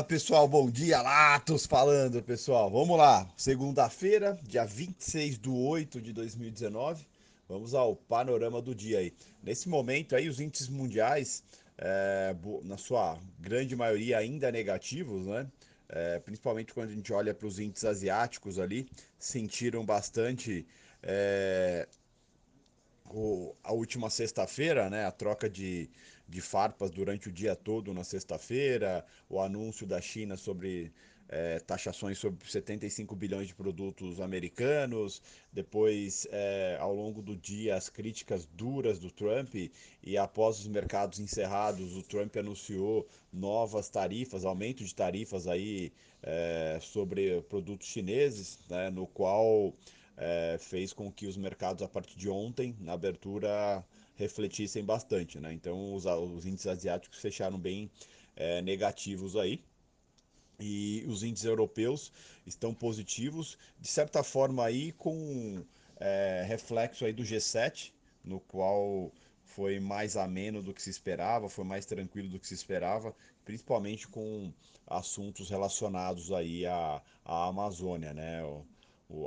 Fala pessoal, bom dia, Latos falando pessoal. Vamos lá, segunda-feira, dia 26 de 8 de 2019. Vamos ao panorama do dia aí. Nesse momento aí, os índices mundiais, é, na sua grande maioria, ainda negativos, né? É, principalmente quando a gente olha para os índices asiáticos ali, sentiram bastante é, o, a última sexta-feira, né? A troca de de farpas durante o dia todo na sexta-feira, o anúncio da China sobre é, taxações sobre 75 bilhões de produtos americanos, depois, é, ao longo do dia, as críticas duras do Trump, e após os mercados encerrados, o Trump anunciou novas tarifas, aumento de tarifas aí é, sobre produtos chineses, né, no qual fez com que os mercados, a partir de ontem, na abertura, refletissem bastante. Né? Então, os, os índices asiáticos fecharam bem é, negativos aí. E os índices europeus estão positivos, de certa forma aí com é, reflexo aí do G7, no qual foi mais ameno do que se esperava, foi mais tranquilo do que se esperava, principalmente com assuntos relacionados aí à, à Amazônia, né?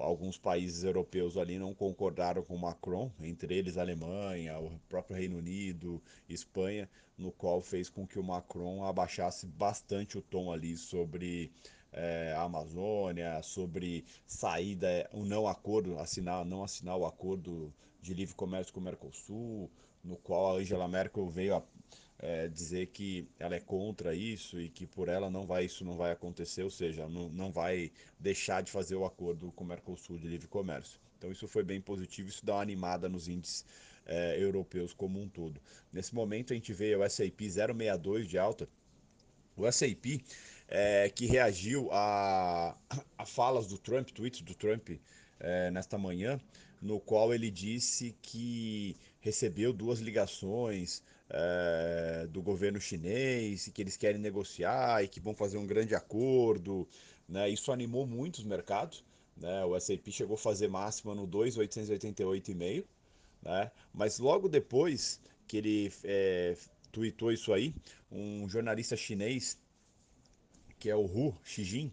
Alguns países europeus ali não concordaram com Macron, entre eles a Alemanha, o próprio Reino Unido, Espanha, no qual fez com que o Macron abaixasse bastante o tom ali sobre é, a Amazônia, sobre saída, o não acordo, assinar, não assinar o acordo de livre comércio com o Mercosul, no qual a Angela Merkel veio a é, dizer que ela é contra isso e que por ela não vai isso não vai acontecer, ou seja, não, não vai deixar de fazer o acordo com o Mercosul de livre comércio. Então isso foi bem positivo, isso dá uma animada nos índices é, europeus como um todo. Nesse momento a gente vê o S&P 0,62 de alta, o S&P é, que reagiu a, a falas do Trump, tweets do Trump é, nesta manhã, no qual ele disse que recebeu duas ligações é, do governo chinês e que eles querem negociar e que vão fazer um grande acordo. Né? Isso animou muito os mercados. Né? O S&P chegou a fazer máxima no 2,888,5, né? mas logo depois que ele é, tweetou isso aí, um jornalista chinês, que é o Hu Xijin,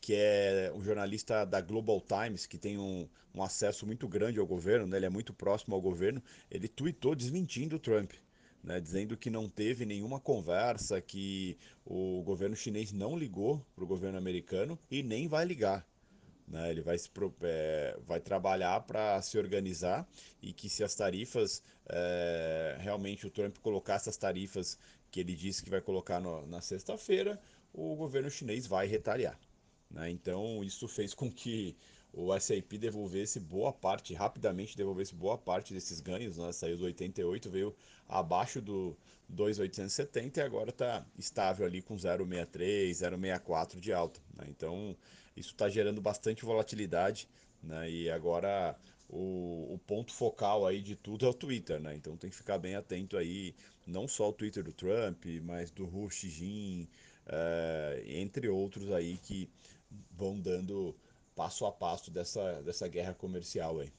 que é um jornalista da Global Times, que tem um, um acesso muito grande ao governo, né? ele é muito próximo ao governo, ele tweetou desmentindo o Trump né, dizendo que não teve nenhuma conversa, que o governo chinês não ligou para o governo americano e nem vai ligar. Né, ele vai, se, é, vai trabalhar para se organizar e que se as tarifas, é, realmente o Trump colocar essas tarifas que ele disse que vai colocar no, na sexta-feira, o governo chinês vai retaliar. Né? Então isso fez com que o S&P devolvesse boa parte, rapidamente devolvesse boa parte desses ganhos, né? saiu do 88, veio abaixo do 2,870 e agora está estável ali com 0,63, 0,64 de alta. Né? Então isso está gerando bastante volatilidade né? e agora o, o, ponto focal aí de tudo é o Twitter, né? Então tem que ficar bem atento aí, não só o Twitter do Trump, mas do Hu Xijin, uh, entre outros aí que vão dando passo a passo dessa, dessa guerra comercial aí.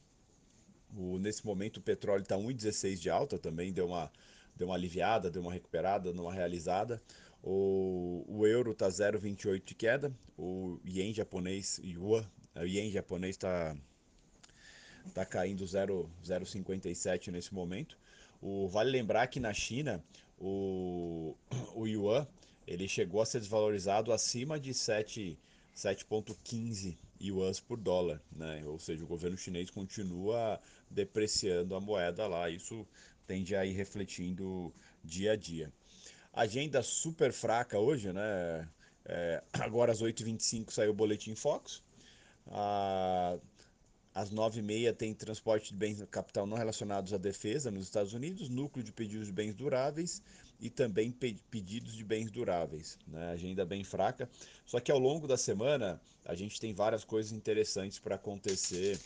O, nesse momento o petróleo está 1,16 de alta também, deu uma, deu uma aliviada, deu uma recuperada, uma realizada. O, o euro está 0,28 de queda, o ien japonês, yuan, o ien japonês está tá caindo 0,57 nesse momento. O, vale lembrar que na China o, o yuan ele chegou a ser desvalorizado acima de 7,15 yuans por dólar, né? Ou seja, o governo chinês continua depreciando a moeda lá, isso tende a ir refletindo dia a dia. Agenda super fraca hoje, né? É, agora às 8h25 saiu o Boletim Fox. Ah, às 9h30 tem transporte de bens capital não relacionados à defesa nos Estados Unidos, núcleo de pedidos de bens duráveis e também pe pedidos de bens duráveis. Né? Agenda bem fraca. Só que ao longo da semana a gente tem várias coisas interessantes para acontecer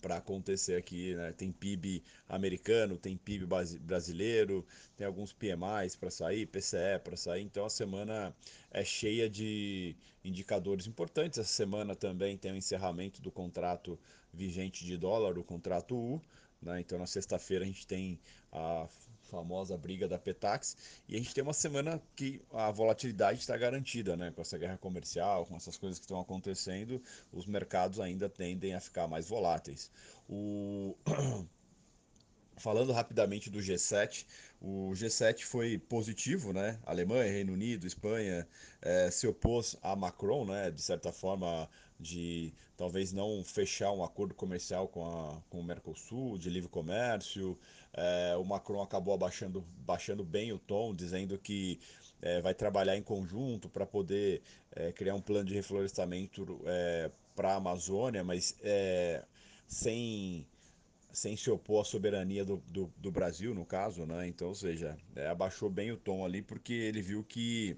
para acontecer aqui, né? Tem PIB americano, tem PIB brasileiro, tem alguns PMIs para sair, PCE para sair. Então a semana é cheia de indicadores importantes. Essa semana também tem o encerramento do contrato vigente de dólar, o contrato U. Né? Então na sexta-feira a gente tem a famosa briga da Petax. E a gente tem uma semana que a volatilidade está garantida, né? Com essa guerra comercial, com essas coisas que estão acontecendo, os mercados ainda tendem a ficar mais voláteis. O... Falando rapidamente do G7, o G7 foi positivo, né? Alemanha, Reino Unido, Espanha eh, se opôs a Macron, né? De certa forma, de talvez não fechar um acordo comercial com, a, com o Mercosul, de livre comércio. É, o Macron acabou abaixando, baixando bem o tom, dizendo que é, vai trabalhar em conjunto para poder é, criar um plano de reflorestamento para a Amazônia, mas sem, sem se opor à soberania do, do, do, Brasil, no caso, né? Então, ou seja, abaixou bem o tom ali porque ele viu que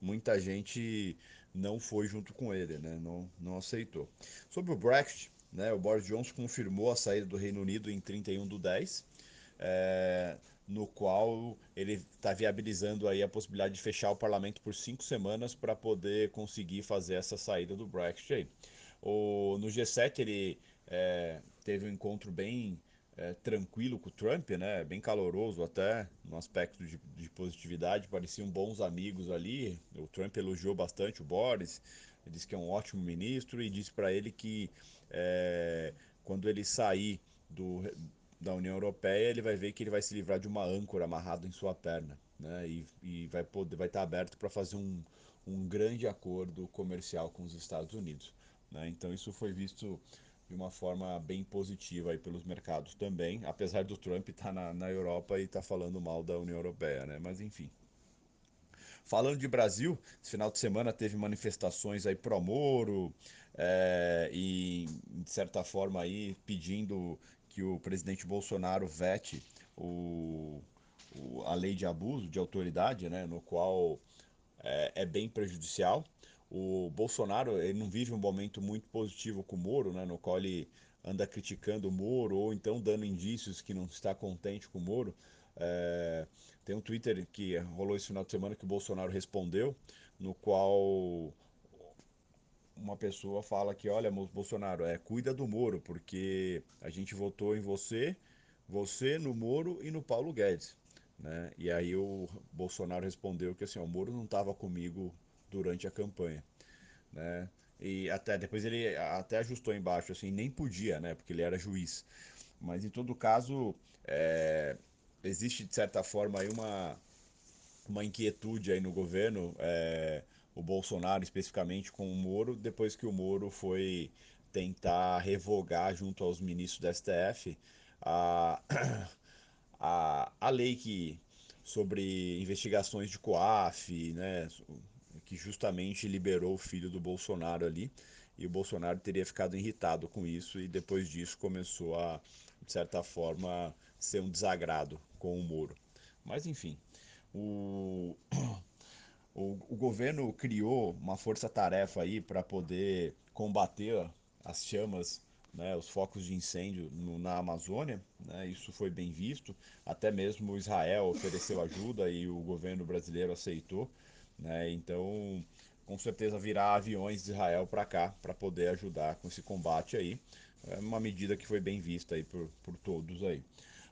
muita gente não foi junto com ele, né? não, não aceitou. Sobre o Brexit, né? o Boris Johnson confirmou a saída do Reino Unido em 31 do 10, é, no qual ele está viabilizando aí a possibilidade de fechar o parlamento por cinco semanas para poder conseguir fazer essa saída do Brexit. Aí. O, no G7 ele é, teve um encontro bem é, tranquilo com o Trump, né? Bem caloroso até, no aspecto de, de, positividade, pareciam bons amigos ali. O Trump elogiou bastante o Boris, disse que é um ótimo ministro e disse para ele que é, quando ele sair do, da União Europeia, ele vai ver que ele vai se livrar de uma âncora amarrada em sua perna, né? E, e vai poder, vai estar aberto para fazer um, um grande acordo comercial com os Estados Unidos. Né? Então isso foi visto de uma forma bem positiva aí pelos mercados também, apesar do Trump estar tá na, na Europa e estar tá falando mal da União Europeia, né? Mas enfim. Falando de Brasil, esse final de semana teve manifestações aí pro Moro é, e, de certa forma, aí pedindo que o presidente Bolsonaro vete o, o, a lei de abuso de autoridade, né, no qual é, é bem prejudicial o Bolsonaro ele não vive um momento muito positivo com o Moro, né, no qual ele anda criticando o Moro ou então dando indícios que não está contente com o Moro. É, tem um Twitter que rolou esse final de semana que o Bolsonaro respondeu, no qual uma pessoa fala que, olha, Bolsonaro, é, cuida do Moro, porque a gente votou em você, você no Moro e no Paulo Guedes. Né? E aí o Bolsonaro respondeu que assim, o Moro não estava comigo durante a campanha, né? E até depois ele até ajustou embaixo assim, nem podia, né? Porque ele era juiz. Mas em todo caso, é, existe de certa forma aí uma uma inquietude aí no governo, é, o Bolsonaro especificamente com o Moro, depois que o Moro foi tentar revogar junto aos ministros do STF a, a, a lei que sobre investigações de COAF, né, que justamente liberou o filho do Bolsonaro ali, e o Bolsonaro teria ficado irritado com isso, e depois disso começou a, de certa forma, ser um desagrado com o Moro. Mas enfim, o, o, o governo criou uma força-tarefa aí para poder combater as chamas né, os focos de incêndio no, na Amazônia, né, isso foi bem visto, até mesmo Israel ofereceu ajuda e o governo brasileiro aceitou. Né? Então, com certeza virá aviões de Israel para cá para poder ajudar com esse combate aí. É uma medida que foi bem vista aí por, por todos aí.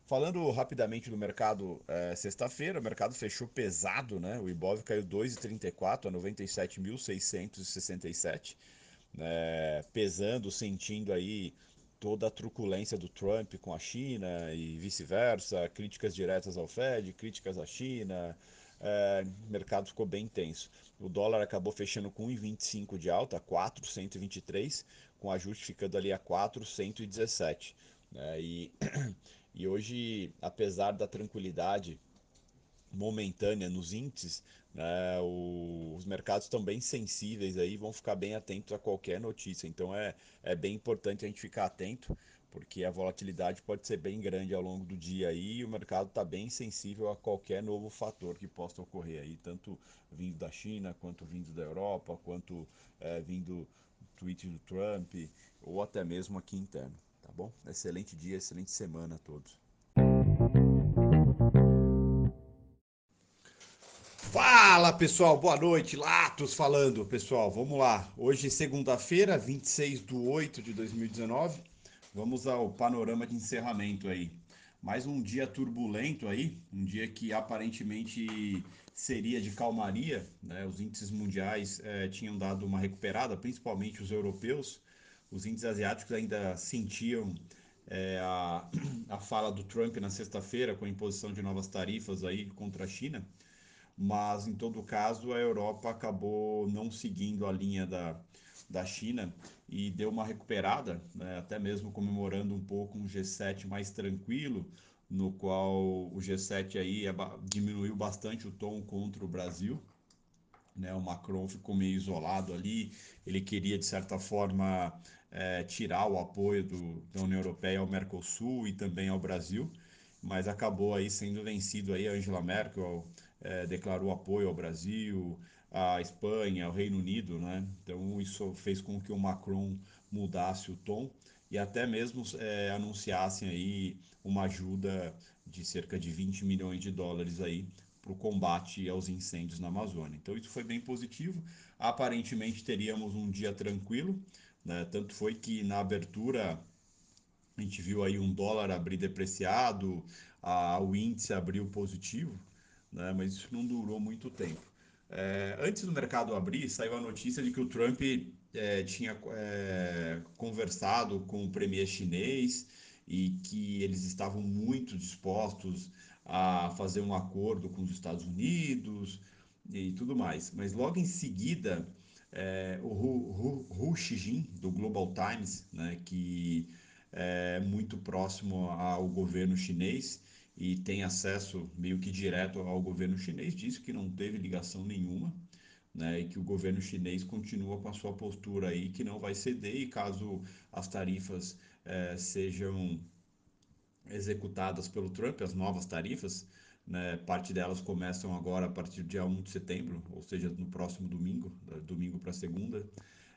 Falando rapidamente do mercado, é, sexta-feira, o mercado fechou pesado, né? O Ibov caiu 2,34 a 97.667, né? pesando, sentindo aí toda a truculência do Trump com a China e vice-versa, críticas diretas ao Fed, críticas à China, é, o mercado ficou bem intenso. O dólar acabou fechando com 1,25 de alta, 4,123, com ajuste ficando ali a 4,117. Né? E, e hoje, apesar da tranquilidade momentânea nos índices, né, o, os mercados estão bem sensíveis aí, vão ficar bem atentos a qualquer notícia. Então é, é bem importante a gente ficar atento porque a volatilidade pode ser bem grande ao longo do dia aí, e o mercado está bem sensível a qualquer novo fator que possa ocorrer aí, tanto vindo da China, quanto vindo da Europa, quanto é, vindo do tweet do Trump, ou até mesmo aqui interno, tá bom? Excelente dia, excelente semana a todos. Fala pessoal, boa noite, Latos falando pessoal, vamos lá. Hoje, segunda-feira, 26 de 8 de 2019. Vamos ao panorama de encerramento aí. mais um dia turbulento aí, um dia que aparentemente seria de calmaria, né? Os índices mundiais eh, tinham dado uma recuperada, principalmente os europeus. Os índices asiáticos ainda sentiam eh, a, a fala do Trump na sexta-feira com a imposição de novas tarifas aí contra a China mas em todo caso a Europa acabou não seguindo a linha da, da China e deu uma recuperada, né, até mesmo comemorando um pouco um G7 mais tranquilo, no qual o G7 aí diminuiu bastante o tom contra o Brasil. Né, o Macron ficou meio isolado ali, ele queria de certa forma é, tirar o apoio do, da União Europeia ao Mercosul e também ao Brasil, mas acabou aí sendo vencido aí a Angela Merkel, é, declarou apoio ao Brasil, à Espanha, ao Reino Unido, né? Então isso fez com que o Macron mudasse o tom e até mesmo é, anunciassem aí uma ajuda de cerca de 20 milhões de dólares aí para o combate aos incêndios na Amazônia. Então isso foi bem positivo. Aparentemente teríamos um dia tranquilo, né? Tanto foi que na abertura a gente viu aí um dólar abrir depreciado, a, o índice abriu positivo, né? mas isso não durou muito tempo. É, antes do mercado abrir, saiu a notícia de que o Trump é, tinha é, conversado com o premier chinês e que eles estavam muito dispostos a fazer um acordo com os Estados Unidos e tudo mais. Mas logo em seguida, é, o Hu, Hu, Hu Xijin, do Global Times, né, que é muito próximo ao governo chinês, e tem acesso meio que direto ao governo chinês, disse que não teve ligação nenhuma, né, e que o governo chinês continua com a sua postura aí, que não vai ceder, e caso as tarifas eh, sejam executadas pelo Trump, as novas tarifas, né, parte delas começam agora a partir do dia 1 de setembro, ou seja, no próximo domingo, domingo para segunda,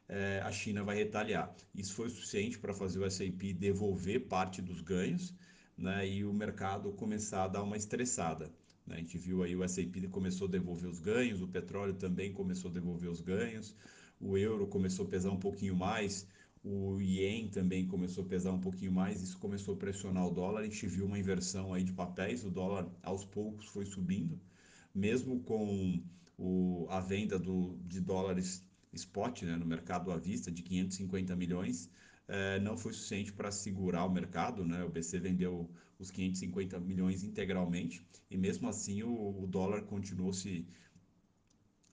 eh, a China vai retaliar. Isso foi o suficiente para fazer o S&P devolver parte dos ganhos, né, e o mercado começar a dar uma estressada. Né? A gente viu aí o S&P começou a devolver os ganhos, o petróleo também começou a devolver os ganhos, o euro começou a pesar um pouquinho mais, o ien também começou a pesar um pouquinho mais, isso começou a pressionar o dólar, a gente viu uma inversão aí de papéis, o dólar aos poucos foi subindo, mesmo com o, a venda do, de dólares spot né, no mercado à vista de 550 milhões, é, não foi suficiente para segurar o mercado, né? O BC vendeu os 550 milhões integralmente e mesmo assim o, o dólar continuou se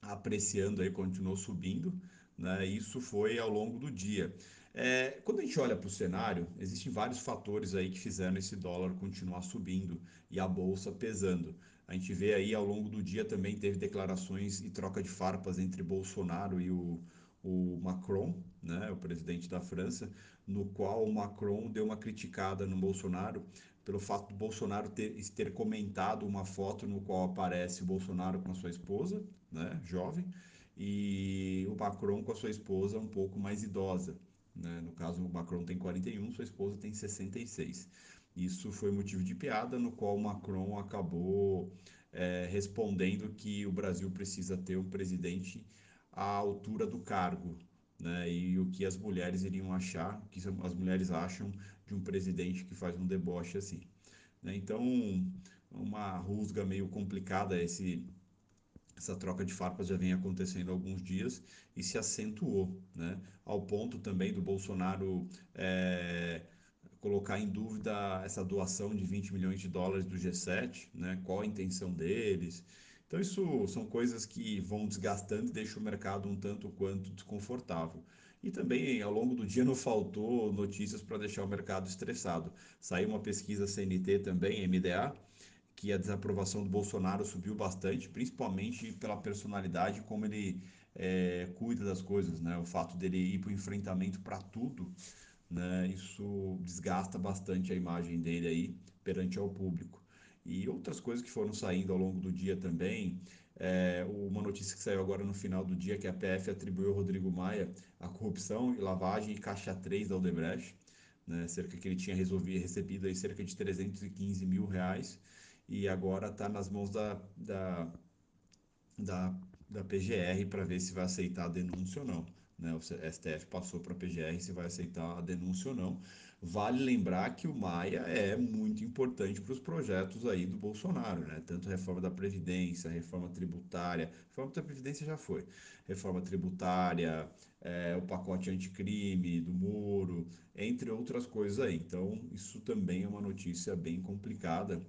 apreciando aí, continuou subindo, né? Isso foi ao longo do dia. É, quando a gente olha para o cenário, existem vários fatores aí que fizeram esse dólar continuar subindo e a bolsa pesando. A gente vê aí ao longo do dia também teve declarações e troca de farpas entre Bolsonaro e o, o Macron, né, o presidente da França, no qual o Macron deu uma criticada no Bolsonaro pelo fato do Bolsonaro ter, ter comentado uma foto no qual aparece o Bolsonaro com a sua esposa, né, jovem, e o Macron com a sua esposa um pouco mais idosa. Né? No caso, o Macron tem 41, sua esposa tem 66. Isso foi motivo de piada, no qual o Macron acabou é, respondendo que o Brasil precisa ter um presidente à altura do cargo, né? E o que as mulheres iriam achar, o que as mulheres acham de um presidente que faz um deboche assim. Né? Então, uma rusga meio complicada esse essa troca de farpas já vem acontecendo há alguns dias e se acentuou, né? Ao ponto também do Bolsonaro é, colocar em dúvida essa doação de 20 milhões de dólares do G7, né? Qual a intenção deles? Então, isso são coisas que vão desgastando e deixam o mercado um tanto quanto desconfortável. E também, ao longo do dia, não faltou notícias para deixar o mercado estressado. Saiu uma pesquisa CNT também, MDA, que a desaprovação do Bolsonaro subiu bastante, principalmente pela personalidade, como ele é, cuida das coisas, né? O fato dele ir para o enfrentamento para tudo, né? Isso desgasta bastante a imagem dele aí perante ao público e outras coisas que foram saindo ao longo do dia também. É, uma notícia que saiu agora no final do dia que a PF atribuiu ao Rodrigo Maia a corrupção e lavagem e caixa 3 da Odebrecht, né, cerca que ele tinha resolvido, recebido aí cerca de 315 mil reais e agora está nas mãos da, da, da, da PGR para ver se vai aceitar a denúncia ou não. né? O STF passou para a PGR se vai aceitar a denúncia ou não. Vale lembrar que o Maia é muito importante para os projetos aí do Bolsonaro, né? Tanto a reforma da Previdência, reforma tributária, reforma da Previdência já foi, reforma tributária, é, o pacote anticrime do Moro, entre outras coisas aí. Então, isso também é uma notícia bem complicada.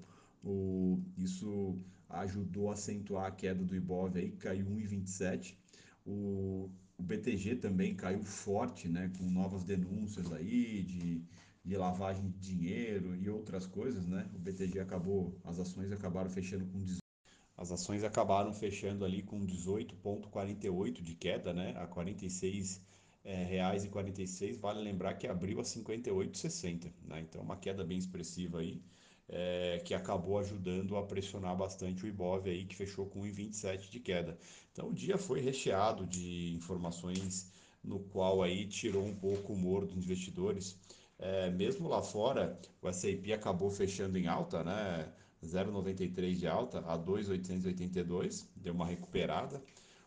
O, isso ajudou a acentuar a queda do Ibov aí, caiu 1,27. O, o BTG também caiu forte, né, com novas denúncias aí de, de lavagem de dinheiro e outras coisas, né? O BTG acabou, as ações acabaram fechando com as ações acabaram fechando ali com 18,48 de queda, né? A 46 é, reais e 46. Vale lembrar que abriu a 58,60, né? Então uma queda bem expressiva aí é, que acabou ajudando a pressionar bastante o Ibov aí, que fechou com 1,27 de queda. Então o dia foi recheado de informações no qual aí tirou um pouco o humor dos investidores. É, mesmo lá fora, o S&P acabou fechando em alta, né? 0,93 de alta a 2,882, deu uma recuperada.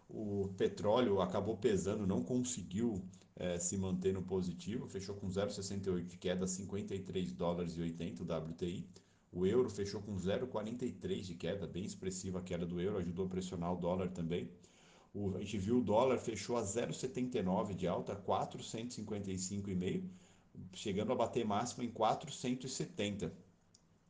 O petróleo acabou pesando, não conseguiu é, se manter no positivo, fechou com 0,68 de queda, 53 dólares e 80 o WTI. O euro fechou com 0,43 de queda, bem expressiva a queda do euro, ajudou a pressionar o dólar também. O, a gente viu o dólar fechou a 0,79 de alta, 455,5, chegando a bater máximo em 470.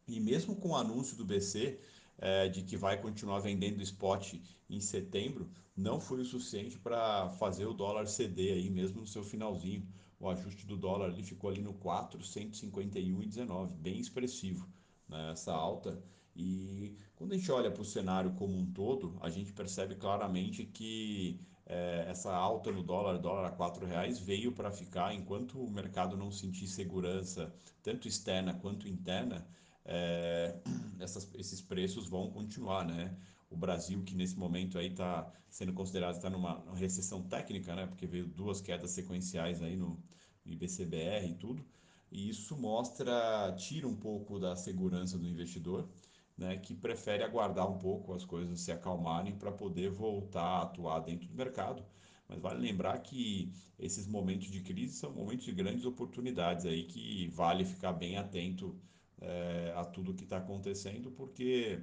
E mesmo com o anúncio do BC é, de que vai continuar vendendo spot em setembro, não foi o suficiente para fazer o dólar ceder aí, mesmo no seu finalzinho. O ajuste do dólar ali ficou ali no 451,19, bem expressivo né, essa alta. E quando a gente olha para o cenário como um todo, a gente percebe claramente que é, essa alta no dólar, dólar a quatro reais, veio para ficar enquanto o mercado não sentir segurança, tanto externa quanto interna, é, essas, esses preços vão continuar, né? O Brasil, que nesse momento aí está sendo considerado está numa recessão técnica, né? Porque veio duas quedas sequenciais aí no IBCBR e tudo. E isso mostra, tira um pouco da segurança do investidor, né, que prefere aguardar um pouco as coisas se acalmarem para poder voltar a atuar dentro do mercado. Mas vale lembrar que esses momentos de crise são momentos de grandes oportunidades aí que vale ficar bem atento é, a tudo que está acontecendo, porque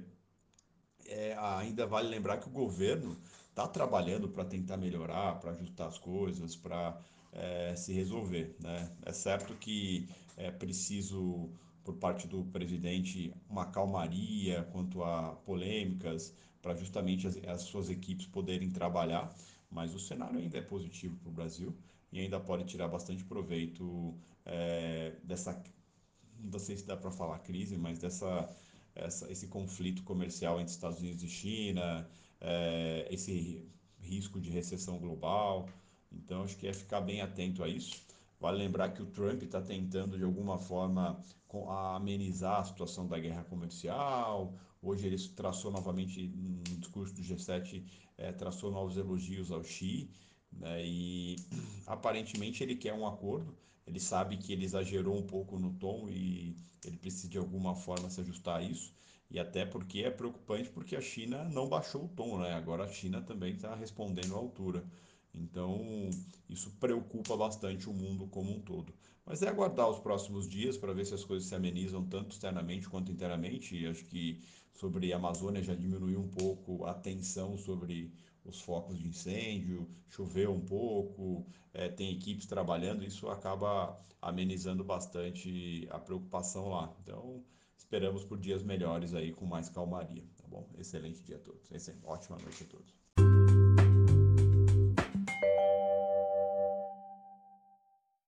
é, ainda vale lembrar que o governo está trabalhando para tentar melhorar, para ajustar as coisas, para é, se resolver. Né? É certo que é preciso, por parte do presidente, uma calmaria quanto a polêmicas, para justamente as, as, suas equipes poderem trabalhar, mas o cenário ainda é positivo para o Brasil e ainda pode tirar bastante proveito é, dessa, não sei se dá para falar crise, mas dessa essa, esse conflito comercial entre Estados Unidos e China, é, esse risco de recessão global. Então, acho que é ficar bem atento a isso. Vale lembrar que o Trump está tentando, de alguma forma, amenizar a situação da guerra comercial. Hoje ele traçou novamente, no discurso do G7, é, traçou novos elogios ao Xi. Né, e aparentemente ele quer um acordo. Ele sabe que ele exagerou um pouco no tom e ele precisa de alguma forma se ajustar a isso. E até porque é preocupante porque a China não baixou o tom, né? Agora a China também está respondendo à altura. Então, isso preocupa bastante o mundo como um todo. Mas é aguardar os próximos dias para ver se as coisas se amenizam tanto externamente quanto internamente. E acho que sobre a Amazônia já diminuiu um pouco a tensão sobre os focos de incêndio, choveu um pouco, é, tem equipes trabalhando, isso acaba amenizando bastante a preocupação lá. Então, esperamos por dias melhores aí com mais calmaria, tá bom? Excelente dia a todos. Excelente. Ótima noite a todos.